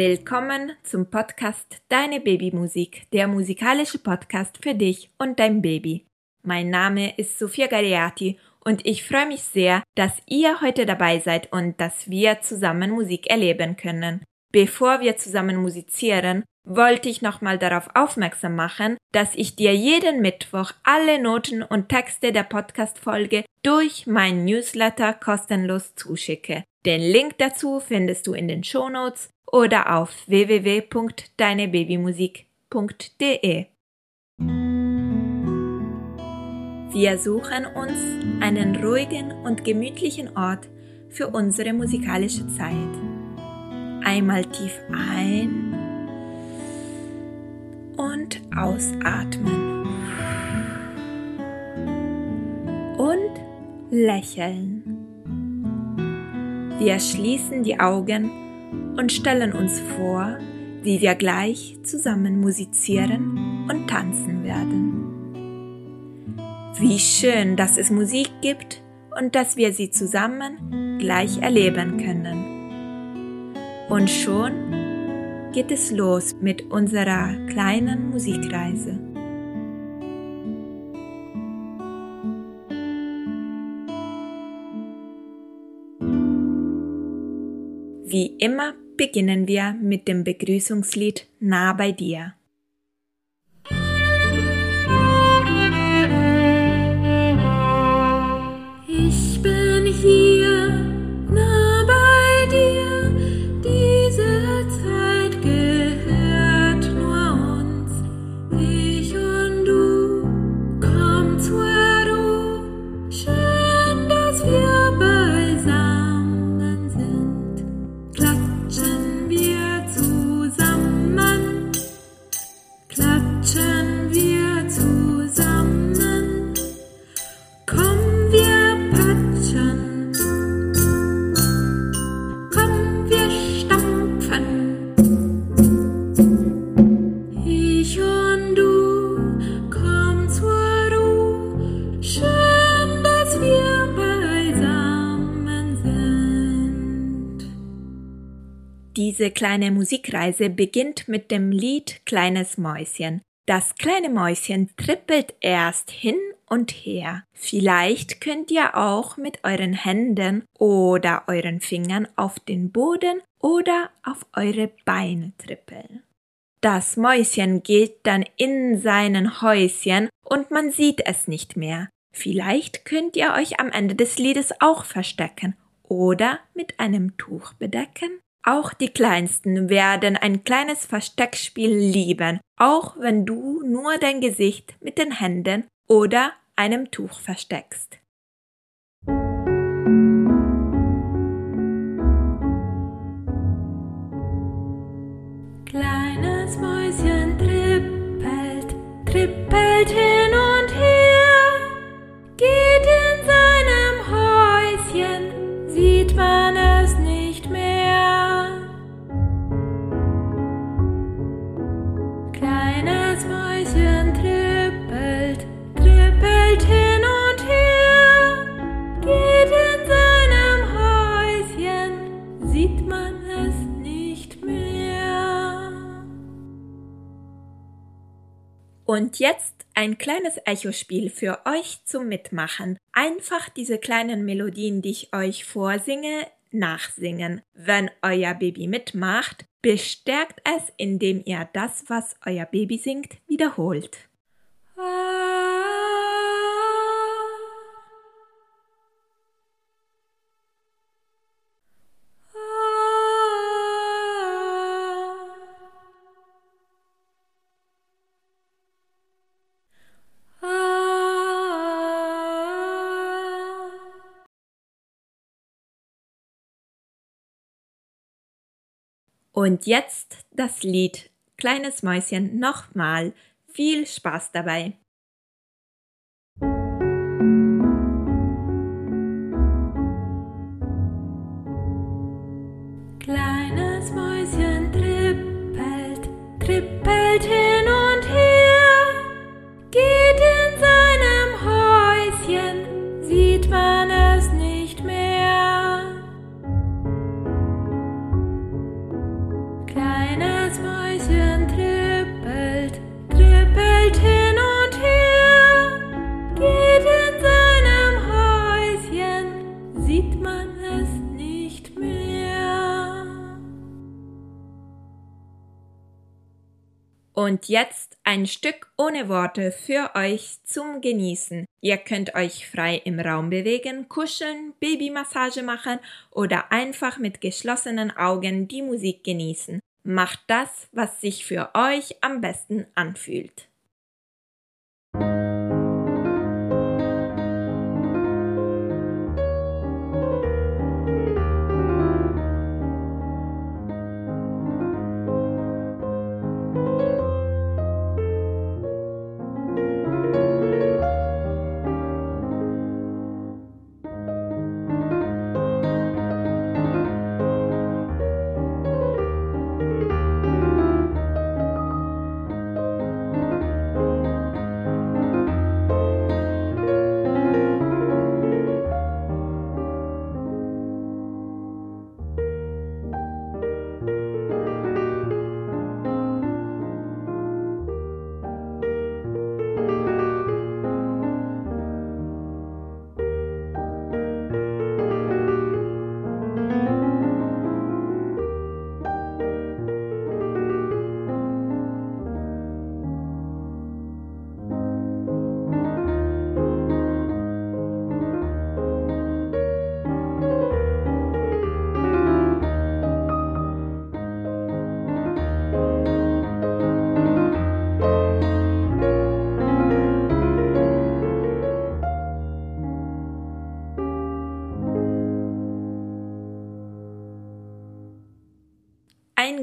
Willkommen zum Podcast Deine Babymusik, der musikalische Podcast für dich und dein Baby. Mein Name ist Sophia Galeati und ich freue mich sehr, dass ihr heute dabei seid und dass wir zusammen Musik erleben können. Bevor wir zusammen musizieren, wollte ich nochmal darauf aufmerksam machen, dass ich dir jeden Mittwoch alle Noten und Texte der Podcast-Folge durch mein Newsletter kostenlos zuschicke. Den Link dazu findest du in den Shownotes oder auf www.deinebabymusik.de. Wir suchen uns einen ruhigen und gemütlichen Ort für unsere musikalische Zeit. Einmal tief ein und ausatmen. Und lächeln. Wir schließen die Augen und stellen uns vor, wie wir gleich zusammen musizieren und tanzen werden. Wie schön, dass es Musik gibt und dass wir sie zusammen gleich erleben können. Und schon geht es los mit unserer kleinen Musikreise. Wie immer beginnen wir mit dem Begrüßungslied Nah bei dir. Diese kleine Musikreise beginnt mit dem Lied Kleines Mäuschen. Das kleine Mäuschen trippelt erst hin und her. Vielleicht könnt ihr auch mit euren Händen oder euren Fingern auf den Boden oder auf eure Beine trippeln. Das Mäuschen geht dann in seinen Häuschen und man sieht es nicht mehr. Vielleicht könnt ihr euch am Ende des Liedes auch verstecken oder mit einem Tuch bedecken. Auch die Kleinsten werden ein kleines Versteckspiel lieben, auch wenn du nur dein Gesicht mit den Händen oder einem Tuch versteckst. Und jetzt ein kleines Echospiel für euch zum Mitmachen. Einfach diese kleinen Melodien, die ich euch vorsinge, nachsingen. Wenn euer Baby mitmacht, bestärkt es, indem ihr das, was euer Baby singt, wiederholt. Und jetzt das Lied Kleines Mäuschen nochmal. Viel Spaß dabei. Kleines Mäuschen trippelt, trippelt hin Kleines Mäuschen trippelt, trippelt hin. Und jetzt ein Stück ohne Worte für euch zum Genießen. Ihr könnt euch frei im Raum bewegen, kuscheln, Babymassage machen oder einfach mit geschlossenen Augen die Musik genießen. Macht das, was sich für euch am besten anfühlt.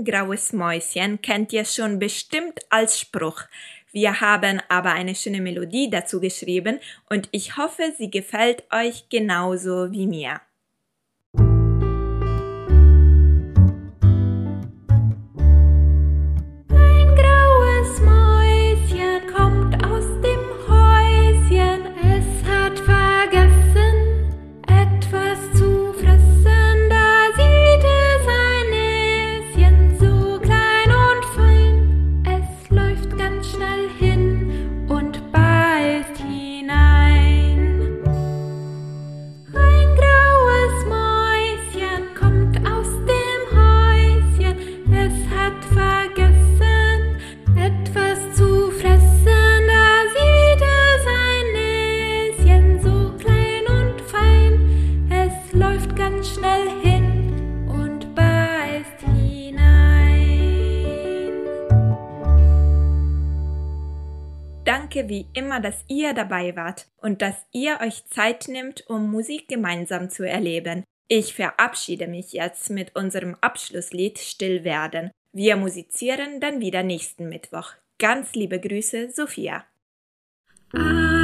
Graues Mäuschen kennt ihr schon bestimmt als Spruch. Wir haben aber eine schöne Melodie dazu geschrieben und ich hoffe, sie gefällt euch genauso wie mir. Danke wie immer, dass ihr dabei wart und dass ihr euch Zeit nimmt, um Musik gemeinsam zu erleben. Ich verabschiede mich jetzt mit unserem Abschlusslied Still werden. Wir musizieren dann wieder nächsten Mittwoch. Ganz liebe Grüße, Sophia. Ah.